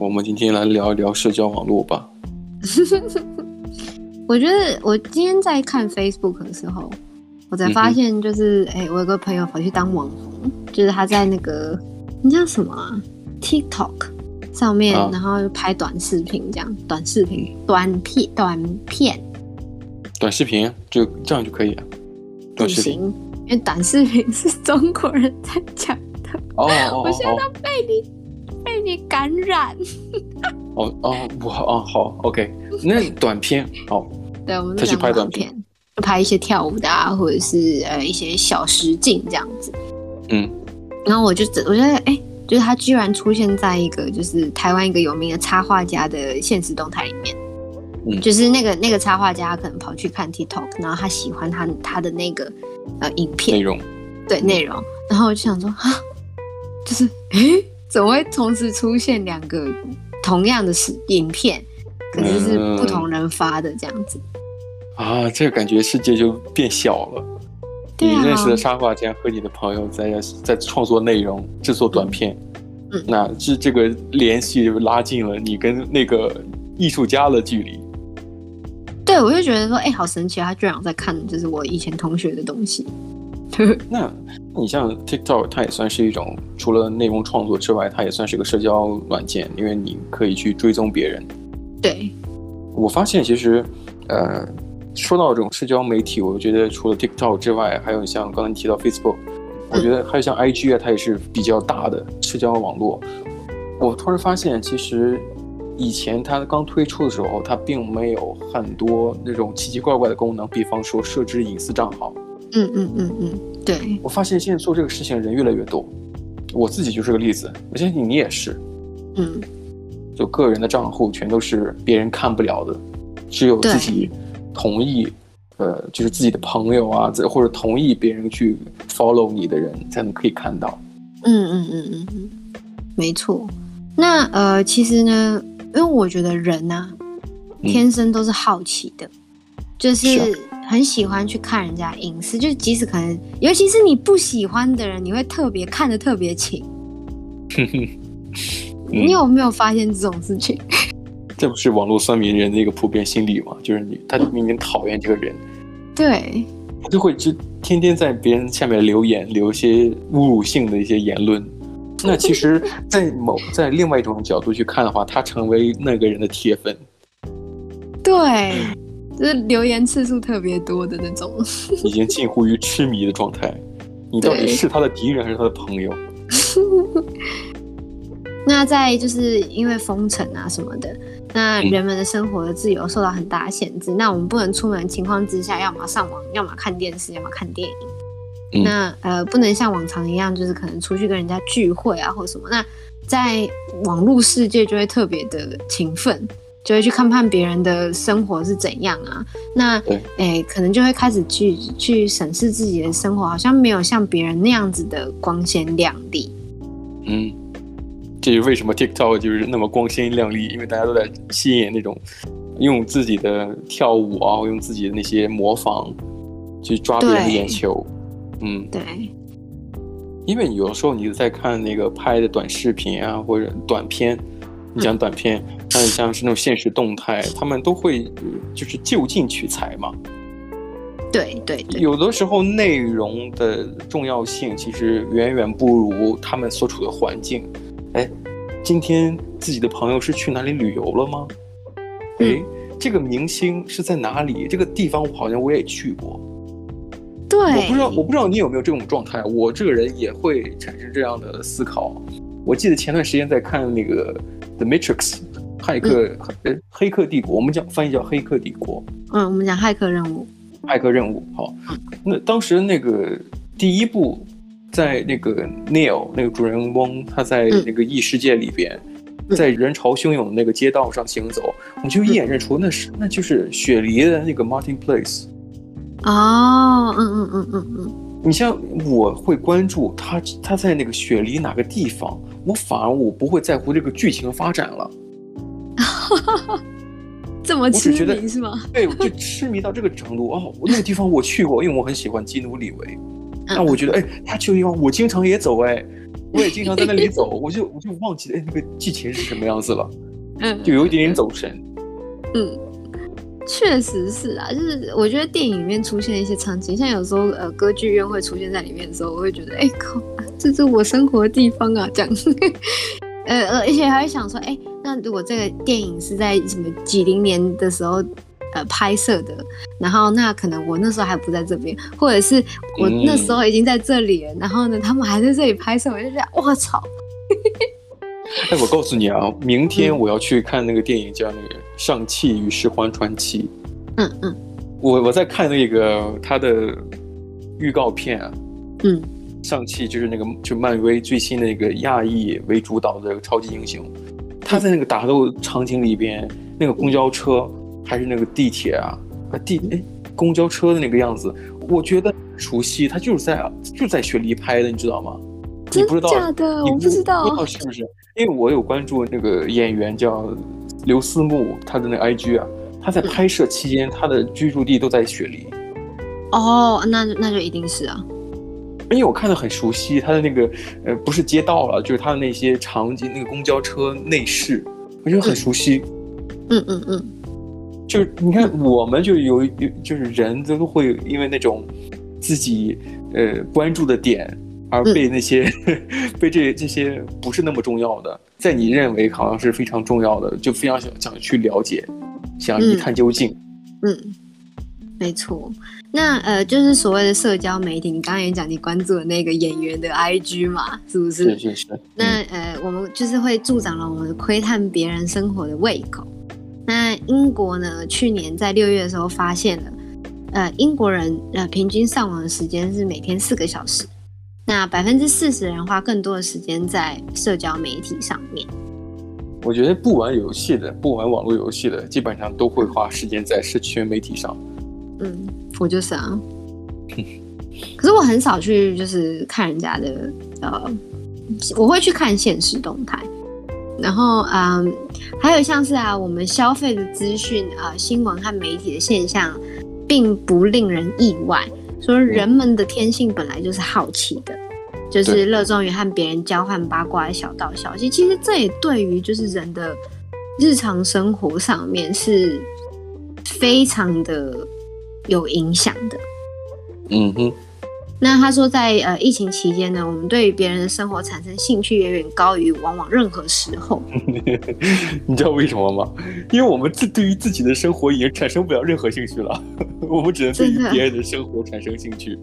我们今天来聊一聊社交网络吧。我觉得我今天在看 Facebook 的时候，我才发现，就是哎、嗯欸，我有个朋友跑去当网红，就是他在那个你叫什么、啊、TikTok 上面，啊、然后拍短视频，这样短视频、短片、短片、短视频就这样就可以了。不行，因为短视频是中国人在讲的。哦，我现在被你、哦、被你感染。哦哦不好哦好，OK，那短片好，对，我们他去拍短片，就拍一些跳舞的啊，或者是呃一些小实景这样子。嗯，然后我就我觉得哎、欸，就是他居然出现在一个就是台湾一个有名的插画家的现实动态里面。嗯，就是那个那个插画家可能跑去看 TikTok，然后他喜欢他他的那个呃影片内容，对内容，然后我就想说啊，就是诶、欸，怎么会同时出现两个？同样的是影片，可是是不同人发的这样子、嗯、啊，这个感觉世界就变小了。你认识的沙画家和你的朋友在在创作内容、制作短片，嗯，那这这个联系就拉近了你跟那个艺术家的距离。对，我就觉得说，哎、欸，好神奇啊！他居然在看，就是我以前同学的东西。那，你像 TikTok，它也算是一种除了内容创作之外，它也算是个社交软件，因为你可以去追踪别人。对，我发现其实，呃，说到这种社交媒体，我觉得除了 TikTok 之外，还有像刚才你提到 Facebook，我觉得还有像 IG 啊，它也是比较大的社交网络。我突然发现，其实以前它刚推出的时候，它并没有很多那种奇奇怪怪的功能，比方说设置隐私账号。嗯嗯嗯嗯，对，我发现现在做这个事情的人越来越多，我自己就是个例子，我相信你也是。嗯，就个人的账户全都是别人看不了的，只有自己同意，呃，就是自己的朋友啊，或者同意别人去 follow 你的人才能可以看到。嗯嗯嗯嗯嗯，没错。那呃，其实呢，因为我觉得人呐、啊，天生都是好奇的，嗯、就是。很喜欢去看人家隐私，就是即使可能，尤其是你不喜欢的人，你会特别看的特别勤。你有没有发现这种事情？这不是网络酸民人的一个普遍心理吗？就是你，他明明讨厌这个人，对，他就会就天天在别人下面留言，留一些侮辱性的一些言论。那其实，在某在另外一种角度去看的话，他成为那个人的铁粉。对。就是留言次数特别多的那种，已经近乎于痴迷的状态。你到底是他的敌人还是他的朋友？那在就是因为封城啊什么的，那人们的生活的自由受到很大的限制。嗯、那我们不能出门情况之下，要么上网，要么看电视，要么看电影。嗯、那呃，不能像往常一样，就是可能出去跟人家聚会啊，或什么。那在网络世界就会特别的勤奋。就会去看看别人的生活是怎样啊，那诶、欸，可能就会开始去去审视自己的生活，好像没有像别人那样子的光鲜亮丽。嗯，这是为什么 TikTok 就是那么光鲜亮丽？因为大家都在吸引那种用自己的跳舞啊，用自己的那些模仿去抓别人的眼球。嗯，对。因为有的时候你在看那个拍的短视频啊，或者短片。你讲短片，还有像是那种现实动态，他们都会就是就近取材嘛。对对对，有的时候内容的重要性其实远远不如他们所处的环境。哎，今天自己的朋友是去哪里旅游了吗？哎，这个明星是在哪里？这个地方好像我也去过。对，我不知道，我不知道你有没有这种状态。我这个人也会产生这样的思考。我记得前段时间在看那个。The Matrix，骇客，呃、嗯，黑客帝国，我们讲翻译叫黑客帝国。嗯，我们讲骇客任务。骇客任务，好。那当时那个第一部，在那个 Neil 那个主人翁，他在那个异世界里边，嗯、在人潮汹涌的那个街道上行走，我、嗯、就一眼认出那是那就是雪梨的那个 Martin Place。哦，嗯嗯嗯嗯嗯。你像我会关注他，他在那个雪梨哪个地方？我反而我不会在乎这个剧情发展了，这么痴迷是吗？对，我就痴迷到这个程度哦。我那个地方我去过，因为我很喜欢基努里维。那我觉得，哎，他去的地方我经常也走，哎，我也经常在那里走，我就我就忘记哎那个剧情是什么样子了，嗯，就有一点点走神。嗯，确实是啊，就是我觉得电影里面出现一些场景，像有时候呃歌剧院会出现在里面的时候，我会觉得哎靠，这是我生活的地方啊，这样。呃呃，而且还会想说，哎，那如果这个电影是在什么几零年的时候？呃，拍摄的，然后那可能我那时候还不在这边，或者是我那时候已经在这里了，嗯、然后呢，他们还在这里拍摄，我就觉得我操！哎，我告诉你啊，明天我要去看那个电影，叫那个《上汽与十环传奇》。嗯嗯，我我在看那个他的预告片啊。嗯，上汽就是那个就漫威最新的那个亚裔为主导的超级英雄，他在那个打斗场景里边，那个公交车。还是那个地铁啊，啊地哎公交车的那个样子，我觉得熟悉。他就是在就在雪梨拍的，你知道吗？真的你不知道？假的？我不知道。不知道是不是？因为我有关注那个演员叫刘思慕，他的那个 IG 啊，他在拍摄期间，他的居住地都在雪梨。哦，那那就一定是啊。因为我看的很熟悉，他的那个呃不是街道了，就是他的那些场景，那个公交车内饰，我觉得很熟悉。嗯嗯嗯。嗯嗯就是你看，我们就有有，就是人都会因为那种自己呃关注的点而被那些、嗯、被这这些不是那么重要的，在你认为好像是非常重要的，就非常想想去了解，想一探究竟。嗯，嗯没错。那呃，就是所谓的社交媒体，你刚刚也讲你关注的那个演员的 IG 嘛，是不是？是是是。那呃，我们就是会助长了我们窥探别人生活的胃口。那英国呢？去年在六月的时候发现了，呃，英国人呃平均上网的时间是每天四个小时。那百分之四十的人花更多的时间在社交媒体上面。我觉得不玩游戏的，不玩网络游戏的，基本上都会花时间在社群媒体上。嗯，我就是啊。可是我很少去，就是看人家的，呃，我会去看现实动态。然后，嗯，还有像是啊，我们消费的资讯啊、呃，新闻和媒体的现象，并不令人意外。说人们的天性本来就是好奇的，就是热衷于和别人交换八卦的小道消息。其实这也对于就是人的日常生活上面是非常的有影响的。嗯哼。那他说在，在呃疫情期间呢，我们对于别人的生活产生兴趣远远高于往往任何时候。你知道为什么吗？因为我们自对于自己的生活已经产生不了任何兴趣了，我们只能对于别人的生活产生兴趣。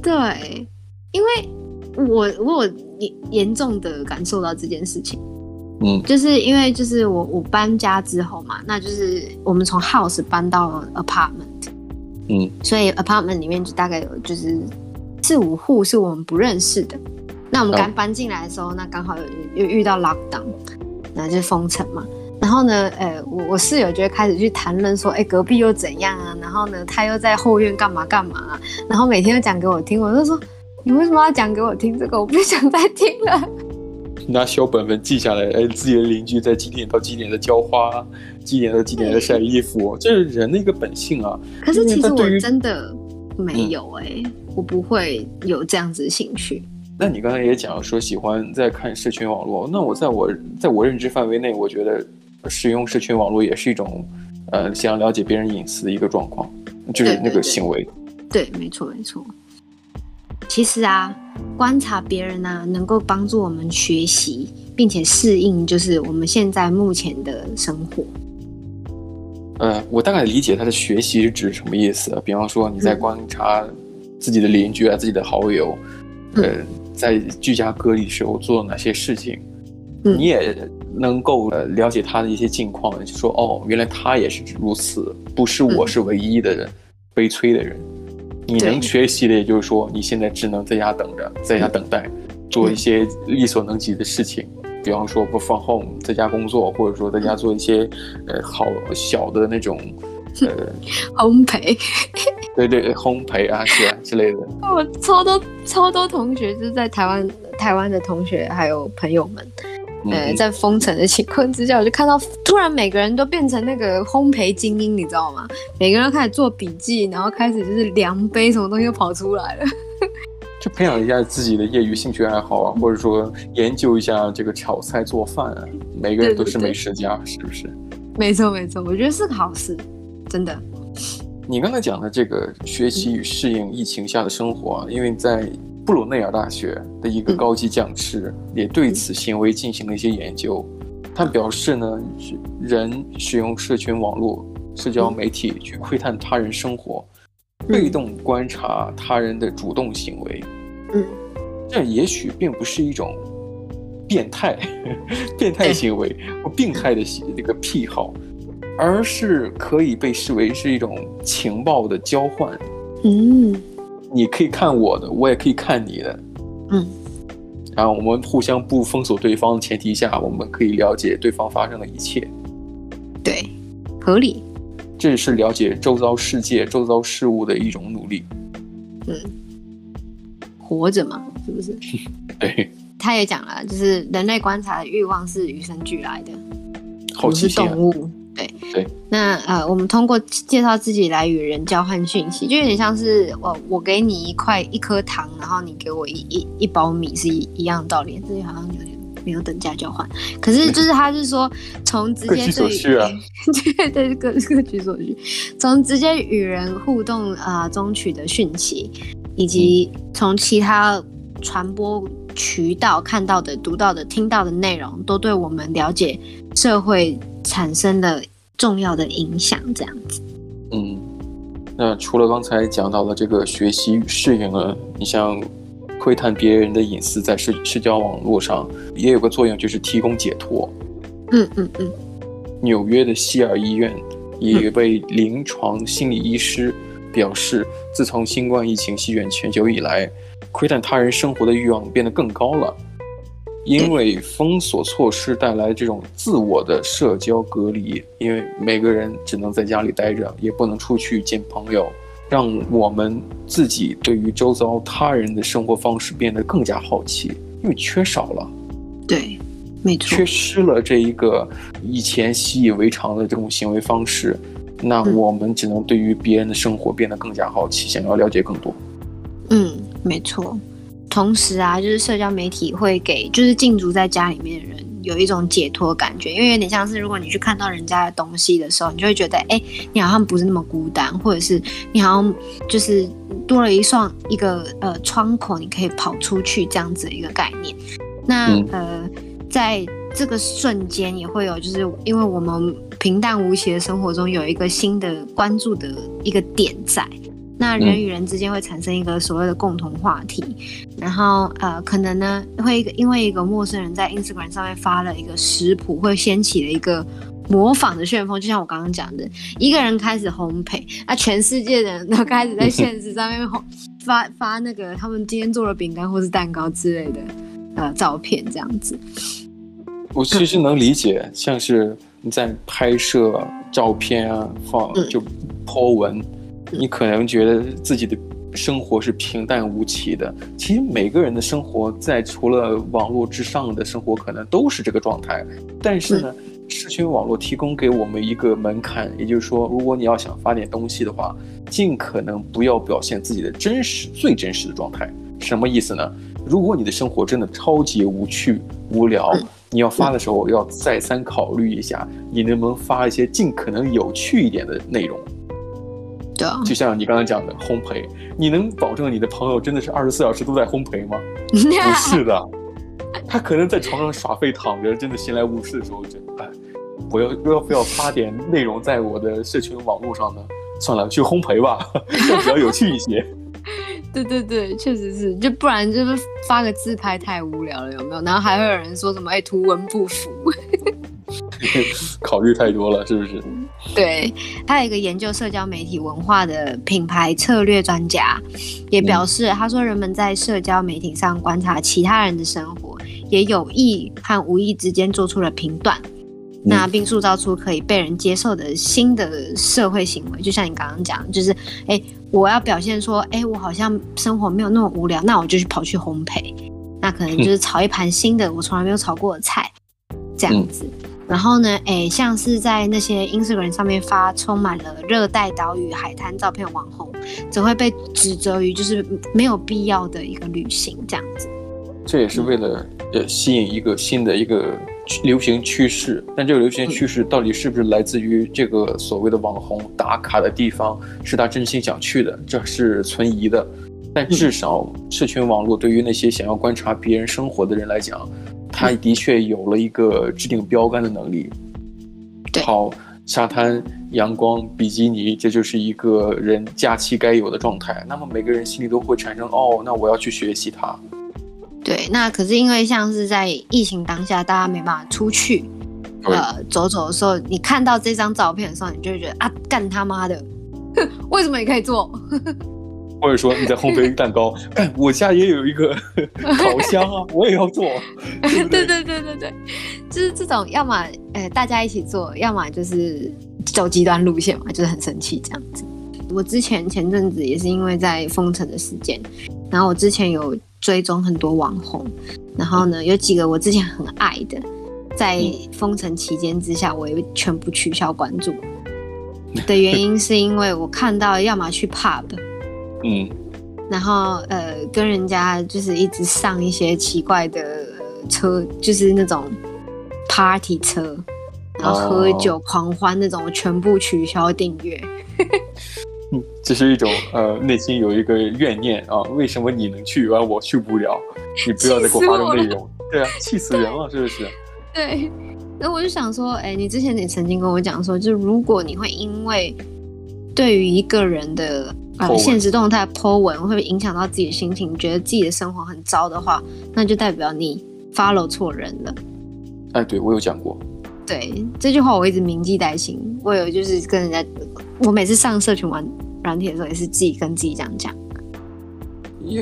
对，因为我我严严重的感受到这件事情。嗯，就是因为就是我我搬家之后嘛，那就是我们从 house 搬到了 apartment。嗯，所以 apartment 里面就大概有就是四五户是我们不认识的。那我们刚搬进来的时候，那刚好有又遇到 lockdown，那就是封城嘛。然后呢，呃，我我室友就会开始去谈论说，哎，隔壁又怎样啊？然后呢，他又在后院干嘛干嘛啊？然后每天都讲给我听，我就说，你为什么要讲给我听这个？我不想再听了。拿小本本记下来，哎，自己的邻居在几点到几点的浇花，几点到几点的晒衣服，这是人的一个本性啊。可是其实我真的没有哎、欸，嗯、我不会有这样子的兴趣。那你刚才也讲说喜欢在看社群网络，那我在我在我认知范围内，我觉得使用社群网络也是一种，呃，想要了解别人隐私的一个状况，就是那个行为。对，对，对，对，没错，没错。其实啊，观察别人啊，能够帮助我们学习，并且适应，就是我们现在目前的生活。呃，我大概理解他的学习是指什么意思。比方说，你在观察自己的邻居啊、嗯、自己的好友，呃，在居家隔离时候做了哪些事情，嗯、你也能够呃了解他的一些近况，就说哦，原来他也是如此，不是我是唯一的人，嗯、悲催的人。你能学习的，也就是说，你现在只能在家等着，在家等待，做一些力所能及的事情，比方说不 from home，在家工作，或者说在家做一些呃好小的那种呃 烘焙，对对，烘焙啊是啊之类的。我超多超多同学就是在台湾，台湾的同学还有朋友们。呃，在封城的情况之下，我就看到突然每个人都变成那个烘焙精英，你知道吗？每个人都开始做笔记，然后开始就是量杯，什么东西都跑出来了。就培养一下自己的业余兴趣爱好啊，或者说研究一下这个炒菜做饭啊。每个人都是美食家，对对对，是不是？没错没错，我觉得是个好事，真的。你刚才讲的这个学习与适应疫情下的生活啊，因为在布鲁内尔大学的一个高级讲师也对此行为进行了一些研究。他表示呢，人使用社群网络、社交媒体去窥探他人生活，被动观察他人的主动行为，嗯，这也许并不是一种变态、变态行为或病态的这个癖好，而是可以被视为是一种情报的交换。嗯，你可以看我的，我也可以看你的。嗯。然后我们互相不封锁对方的前提下，我们可以了解对方发生的一切。对，合理。这也是了解周遭世界、周遭事物的一种努力。嗯，活着嘛，是不是？对。他也讲了，就是人类观察的欲望是与生俱来的，好奇。动物。对。对，那呃，我们通过介绍自己来与人交换讯息，就有点像是我我给你一块一颗糖，然后你给我一一一包米是一一样的道理，这里好像有点没有等价交换。可是就是他是说从直接对，各取所需啊，对对各各取所需，从直接与人互动啊、呃、中取得讯息，以及从其他传播渠道看到的、读到的、听到的内容，都对我们了解社会产生了重要的影响，这样子。嗯，那除了刚才讲到的这个学习与适应呢，你像窥探别人的隐私，在社社交网络上也有个作用，就是提供解脱。嗯嗯嗯。纽约的希尔医院一位临床心理医师表示，自从新冠疫情席卷全球以来，窥探他人生活的欲望变得更高了。因为封锁措施带来这种自我的社交隔离，因为每个人只能在家里待着，也不能出去见朋友，让我们自己对于周遭他人的生活方式变得更加好奇，因为缺少了，对，没错，缺失了这一个以前习以为常的这种行为方式，那我们只能对于别人的生活变得更加好奇，想要了解更多。嗯，没错。同时啊，就是社交媒体会给就是禁足在家里面的人有一种解脱感觉，因为有点像是如果你去看到人家的东西的时候，你就会觉得，哎、欸，你好像不是那么孤单，或者是你好像就是多了一双一个呃窗口，你可以跑出去这样子的一个概念。那、嗯、呃，在这个瞬间也会有，就是因为我们平淡无奇的生活中有一个新的关注的一个点在。那人与人之间会产生一个所谓的共同话题，然后呃，可能呢会因为一个陌生人在 Instagram 上面发了一个食谱，会掀起了一个模仿的旋风。就像我刚刚讲的，一个人开始烘焙，那全世界的人都开始在现实上面 发发那个他们今天做了饼干或是蛋糕之类的呃照片，这样子。我其实能理解，像是你在拍摄照片啊，放就 po 文。你可能觉得自己的生活是平淡无奇的，其实每个人的生活在除了网络之上的生活，可能都是这个状态。但是呢，社群网络提供给我们一个门槛，也就是说，如果你要想发点东西的话，尽可能不要表现自己的真实、最真实的状态。什么意思呢？如果你的生活真的超级无趣、无聊，你要发的时候要再三考虑一下，你能不能发一些尽可能有趣一点的内容。就像你刚才讲的烘焙，你能保证你的朋友真的是二十四小时都在烘焙吗？不是的，他可能在床上耍废躺着，真的闲来无事的时候就，哎，我要要不要发点内容在我的社群网络上呢？算了，去烘焙吧，这比较有趣一些。对对对，确实是，就不然就是发个自拍太无聊了，有没有？然后还会有人说什么哎，图文不符。考虑太多了，是不是？对，还有一个研究社交媒体文化的品牌策略专家也表示，他说人们在社交媒体上观察其他人的生活，也有意和无意之间做出了评断，那并塑造出可以被人接受的新的社会行为。就像你刚刚讲，就是哎，我要表现说，哎，我好像生活没有那么无聊，那我就去跑去烘焙，那可能就是炒一盘新的我从来没有炒过的菜，这样子。然后呢，哎，像是在那些 Instagram 上面发充满了热带岛屿、海滩照片网红，则会被指责于就是没有必要的一个旅行这样子。这也是为了呃吸引一个新的一个流行趋势，但这个流行趋势到底是不是来自于这个所谓的网红打卡的地方，是他真心想去的，这是存疑的。但至少社群网络对于那些想要观察别人生活的人来讲，他的确有了一个制定标杆的能力。好，沙滩、阳光、比基尼，这就是一个人假期该有的状态。那么每个人心里都会产生哦，那我要去学习它。对，那可是因为像是在疫情当下，大家没办法出去，呃，走走的时候，你看到这张照片的时候，你就会觉得啊，干他妈的，为什么你可以做？或者说你在烘焙蛋糕，哎，我家也有一个 烤箱啊，我也要做。对，对对对对对，就是这种，要么呃大家一起做，要么就是走极端路线嘛，就是很生气这样子。我之前前阵子也是因为在封城的时间，然后我之前有。追踪很多网红，然后呢，有几个我之前很爱的，在封城期间之下，我也全部取消关注。的原因是因为我看到要么去 pub，嗯，然后呃跟人家就是一直上一些奇怪的车，就是那种 party 车，然后喝酒狂欢那种，我全部取消订阅。嗯，这是一种呃，内心有一个怨念啊，为什么你能去，而我去不了？你不要再给我发这种内容，对啊，气死人了，是不是？对，那我就想说，哎，你之前也曾经跟我讲说，就如果你会因为对于一个人的呃现实动态 po 文会影响到自己的心情，觉得自己的生活很糟的话，那就代表你 follow 错人了。哎，对，我有讲过。对，这句话我一直铭记在心，我有就是跟人家。我每次上社群玩软体的时候，也是自己跟自己这样讲。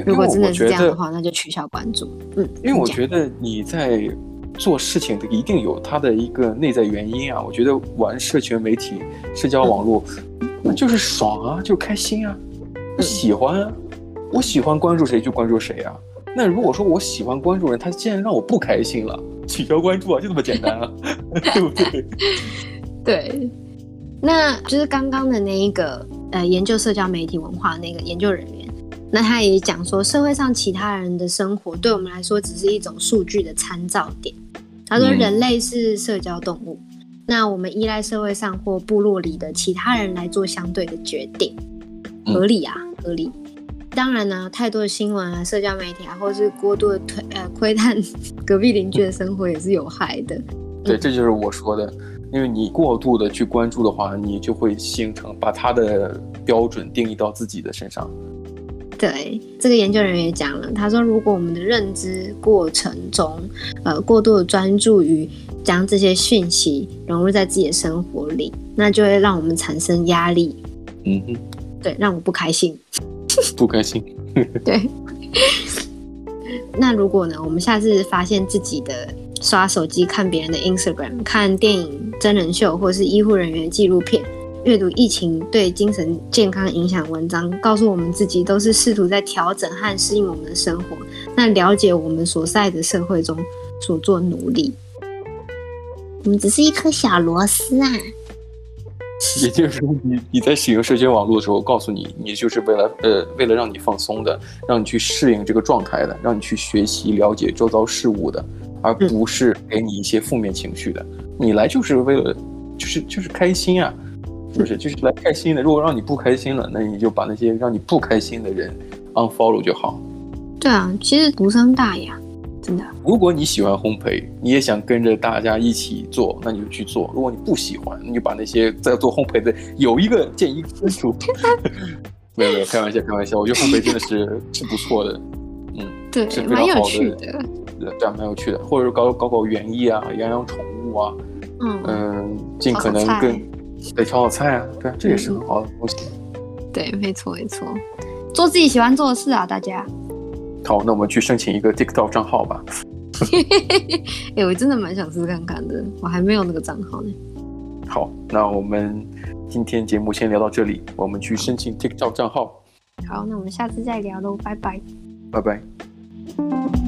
如果真的是这样的话，那就取消关注。嗯，因为我觉得你在做事情的一定有它的一个内在原因啊。我觉得玩社群媒体、社交网络，就是爽啊，就开心啊，我喜欢啊，我喜欢关注谁就关注谁啊。那如果说我喜欢关注人，他竟然让我不开心了，取消关注啊，就这么简单啊，对不对？对。那就是刚刚的那一个呃，研究社交媒体文化的那个研究人员，那他也讲说，社会上其他人的生活对我们来说只是一种数据的参照点。他说，人类是社交动物，嗯、那我们依赖社会上或部落里的其他人来做相对的决定，合理啊，合理。当然呢，太多的新闻啊、社交媒体啊，或者是过度的推呃 窥探隔壁邻居的生活也是有害的。对，这就是我说的。因为你过度的去关注的话，你就会形成把他的标准定义到自己的身上。对，这个研究人员也讲了，他说，如果我们的认知过程中，呃，过度的专注于将这些讯息融入在自己的生活里，那就会让我们产生压力。嗯哼，对，让我不开心。不开心。对。那如果呢，我们下次发现自己的。刷手机看别人的 Instagram，看电影、真人秀，或是医护人员纪录片，阅读疫情对精神健康影响文章，告诉我们自己都是试图在调整和适应我们的生活。那了解我们所在的社会中所做努力，我们只是一颗小螺丝啊。也就是说，你你在使用社交网络的时候，告诉你，你就是为了呃，为了让你放松的，让你去适应这个状态的，让你去学习了解周遭事物的。而不是给你一些负面情绪的，你来就是为了，就是就是开心啊，是不是？就是来开心的。如果让你不开心了，那你就把那些让你不开心的人 unfollow 就好。对啊，其实无伤大雅，真的。如果你喜欢烘焙，你也想跟着大家一起做，那你就去做。如果你不喜欢，你就把那些在做烘焙的有一个建议分组。没有没有，开玩笑开玩笑，我觉得烘焙真的是是不错的，嗯，对，是非常好的。对啊，蛮有趣的，或者是搞搞搞园艺啊，养养宠物啊，嗯嗯，尽可能更对炒炒菜啊，对啊，这也是很好的东西。对，没错没错，做自己喜欢做的事啊，大家。好，那我们去申请一个 TikTok 账号吧。哎，我真的蛮想试试看看的，我还没有那个账号呢。好，那我们今天节目先聊到这里，我们去申请 TikTok 账号。好，那我们下次再聊喽，拜拜。拜拜。